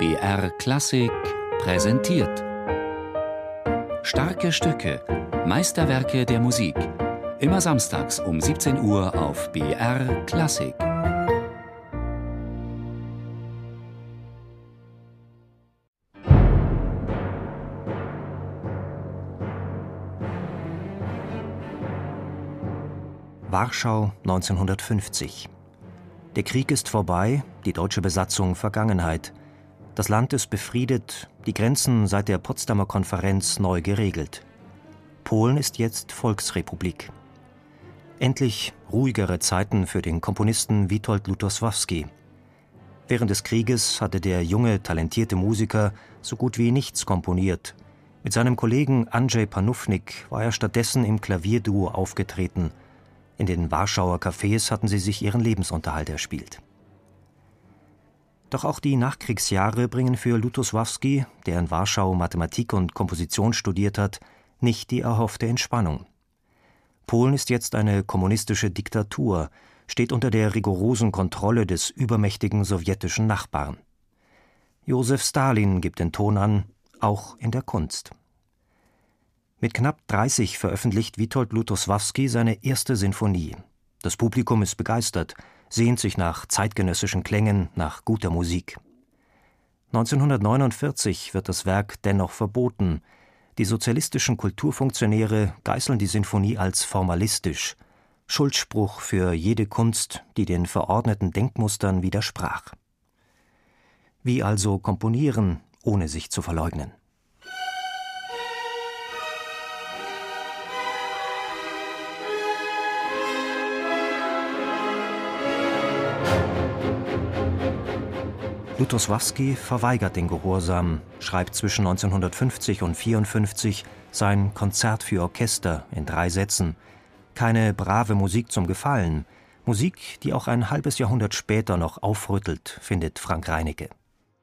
BR Klassik präsentiert. Starke Stücke, Meisterwerke der Musik. Immer samstags um 17 Uhr auf BR Klassik. Warschau 1950. Der Krieg ist vorbei, die deutsche Besatzung Vergangenheit. Das Land ist befriedet, die Grenzen seit der Potsdamer Konferenz neu geregelt. Polen ist jetzt Volksrepublik. Endlich ruhigere Zeiten für den Komponisten Witold Lutosławski. Während des Krieges hatte der junge, talentierte Musiker so gut wie nichts komponiert. Mit seinem Kollegen Andrzej Panufnik war er stattdessen im Klavierduo aufgetreten – in den Warschauer Cafés hatten sie sich ihren Lebensunterhalt erspielt. Doch auch die Nachkriegsjahre bringen für Lutosławski, der in Warschau Mathematik und Komposition studiert hat, nicht die erhoffte Entspannung. Polen ist jetzt eine kommunistische Diktatur, steht unter der rigorosen Kontrolle des übermächtigen sowjetischen Nachbarn. Josef Stalin gibt den Ton an, auch in der Kunst. Mit knapp 30 veröffentlicht Witold Lutosławski seine erste Sinfonie. Das Publikum ist begeistert, sehnt sich nach zeitgenössischen Klängen, nach guter Musik. 1949 wird das Werk dennoch verboten. Die sozialistischen Kulturfunktionäre geißeln die Sinfonie als formalistisch, Schuldspruch für jede Kunst, die den verordneten Denkmustern widersprach. Wie also komponieren, ohne sich zu verleugnen? Lutosławski verweigert den Gehorsam, schreibt zwischen 1950 und 1954 sein Konzert für Orchester in drei Sätzen. Keine brave Musik zum Gefallen, Musik, die auch ein halbes Jahrhundert später noch aufrüttelt, findet Frank Reinecke.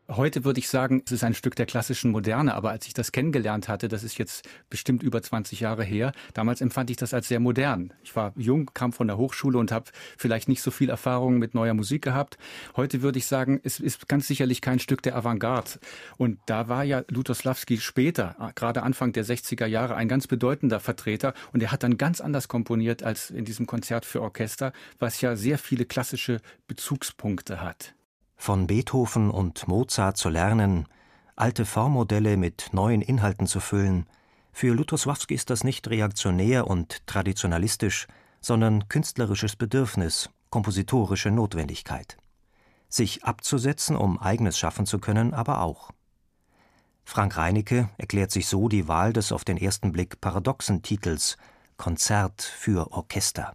Heute würde ich sagen, es ist ein Stück der klassischen Moderne, aber als ich das kennengelernt hatte, das ist jetzt bestimmt über 20 Jahre her, damals empfand ich das als sehr modern. Ich war jung, kam von der Hochschule und habe vielleicht nicht so viel Erfahrung mit neuer Musik gehabt. Heute würde ich sagen, es ist ganz sicherlich kein Stück der Avantgarde. Und da war ja Lutosławski später, gerade Anfang der 60er Jahre, ein ganz bedeutender Vertreter und er hat dann ganz anders komponiert als in diesem Konzert für Orchester, was ja sehr viele klassische Bezugspunkte hat. Von Beethoven und Mozart zu lernen, alte Formmodelle mit neuen Inhalten zu füllen, für Lutosławski ist das nicht reaktionär und traditionalistisch, sondern künstlerisches Bedürfnis, kompositorische Notwendigkeit. Sich abzusetzen, um eigenes schaffen zu können, aber auch. Frank Reinecke erklärt sich so die Wahl des auf den ersten Blick paradoxen Titels Konzert für Orchester.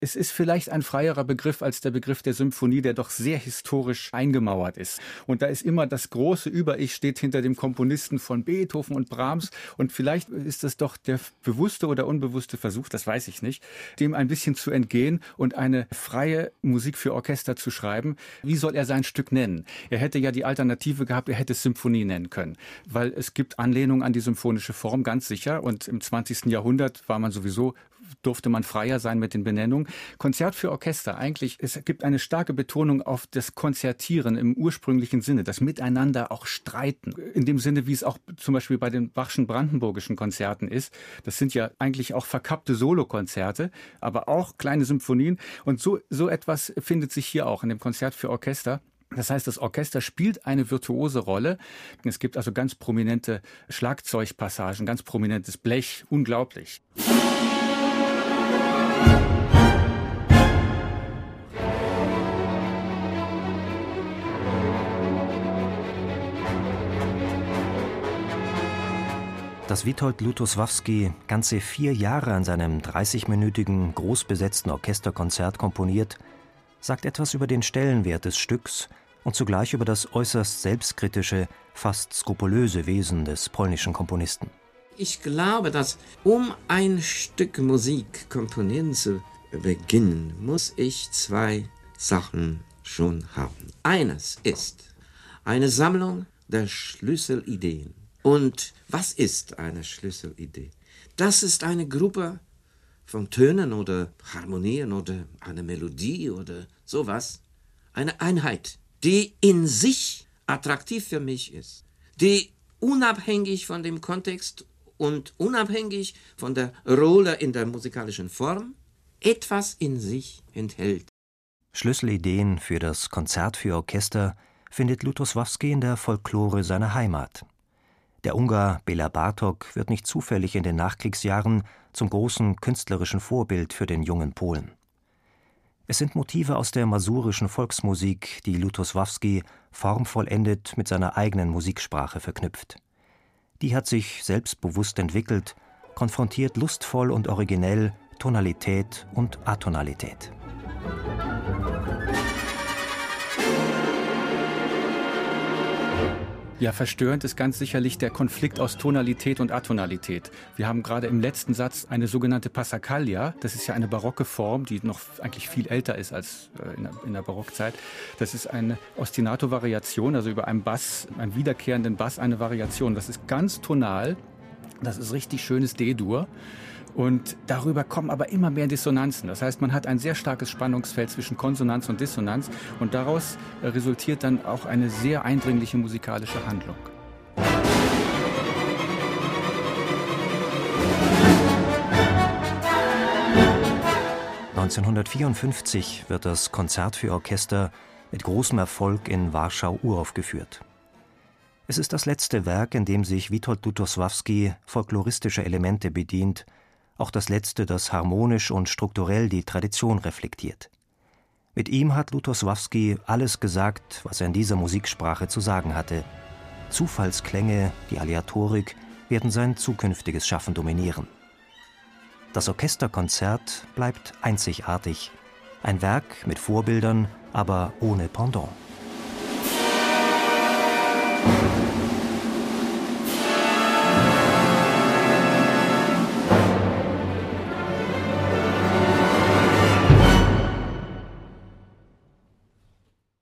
Es ist vielleicht ein freierer Begriff als der Begriff der Symphonie, der doch sehr historisch eingemauert ist. Und da ist immer das große Über-Ich steht hinter dem Komponisten von Beethoven und Brahms. Und vielleicht ist es doch der bewusste oder unbewusste Versuch, das weiß ich nicht, dem ein bisschen zu entgehen und eine freie Musik für Orchester zu schreiben. Wie soll er sein Stück nennen? Er hätte ja die Alternative gehabt, er hätte es Symphonie nennen können. Weil es gibt Anlehnungen an die symphonische Form, ganz sicher. Und im 20. Jahrhundert war man sowieso durfte man freier sein mit den Benennungen. Konzert für Orchester, eigentlich, es gibt eine starke Betonung auf das Konzertieren im ursprünglichen Sinne, das Miteinander auch streiten. In dem Sinne, wie es auch zum Beispiel bei den Bachschen Brandenburgischen Konzerten ist. Das sind ja eigentlich auch verkappte Solokonzerte, aber auch kleine Symphonien. Und so, so etwas findet sich hier auch in dem Konzert für Orchester. Das heißt, das Orchester spielt eine virtuose Rolle. Es gibt also ganz prominente Schlagzeugpassagen, ganz prominentes Blech, unglaublich. Dass Witold Lutosławski ganze vier Jahre an seinem 30-minütigen, großbesetzten Orchesterkonzert komponiert, sagt etwas über den Stellenwert des Stücks und zugleich über das äußerst selbstkritische, fast skrupulöse Wesen des polnischen Komponisten. Ich glaube, dass um ein Stück Musik komponieren zu beginnen, muss ich zwei Sachen schon haben. Eines ist eine Sammlung der Schlüsselideen und was ist eine Schlüsselidee? Das ist eine Gruppe von Tönen oder Harmonien oder eine Melodie oder sowas. Eine Einheit, die in sich attraktiv für mich ist, die unabhängig von dem Kontext und unabhängig von der Rolle in der musikalischen Form etwas in sich enthält. Schlüsselideen für das Konzert für Orchester findet Lutosławski in der Folklore seiner Heimat. Der Ungar Bela Bartok wird nicht zufällig in den Nachkriegsjahren zum großen künstlerischen Vorbild für den jungen Polen. Es sind Motive aus der masurischen Volksmusik, die Lutosławski formvollendet mit seiner eigenen Musiksprache verknüpft. Die hat sich selbstbewusst entwickelt, konfrontiert lustvoll und originell Tonalität und Atonalität. Ja, verstörend ist ganz sicherlich der Konflikt aus Tonalität und Atonalität. Wir haben gerade im letzten Satz eine sogenannte Passacaglia. Das ist ja eine barocke Form, die noch eigentlich viel älter ist als äh, in der, Barockzeit. Das ist eine Ostinato-Variation, also über einen Bass, einen wiederkehrenden Bass eine Variation. Das ist ganz tonal. Das ist richtig schönes D-Dur. Und darüber kommen aber immer mehr Dissonanzen. Das heißt, man hat ein sehr starkes Spannungsfeld zwischen Konsonanz und Dissonanz und daraus äh, resultiert dann auch eine sehr eindringliche musikalische Handlung. (1954) wird das Konzert für Orchester mit großem Erfolg in Warschau uraufgeführt. Es ist das letzte Werk, in dem sich Witold Lutosławski folkloristischer Elemente bedient auch das letzte, das harmonisch und strukturell die Tradition reflektiert. Mit ihm hat Lutosławski alles gesagt, was er in dieser Musiksprache zu sagen hatte. Zufallsklänge, die Aleatorik werden sein zukünftiges Schaffen dominieren. Das Orchesterkonzert bleibt einzigartig, ein Werk mit Vorbildern, aber ohne Pendant.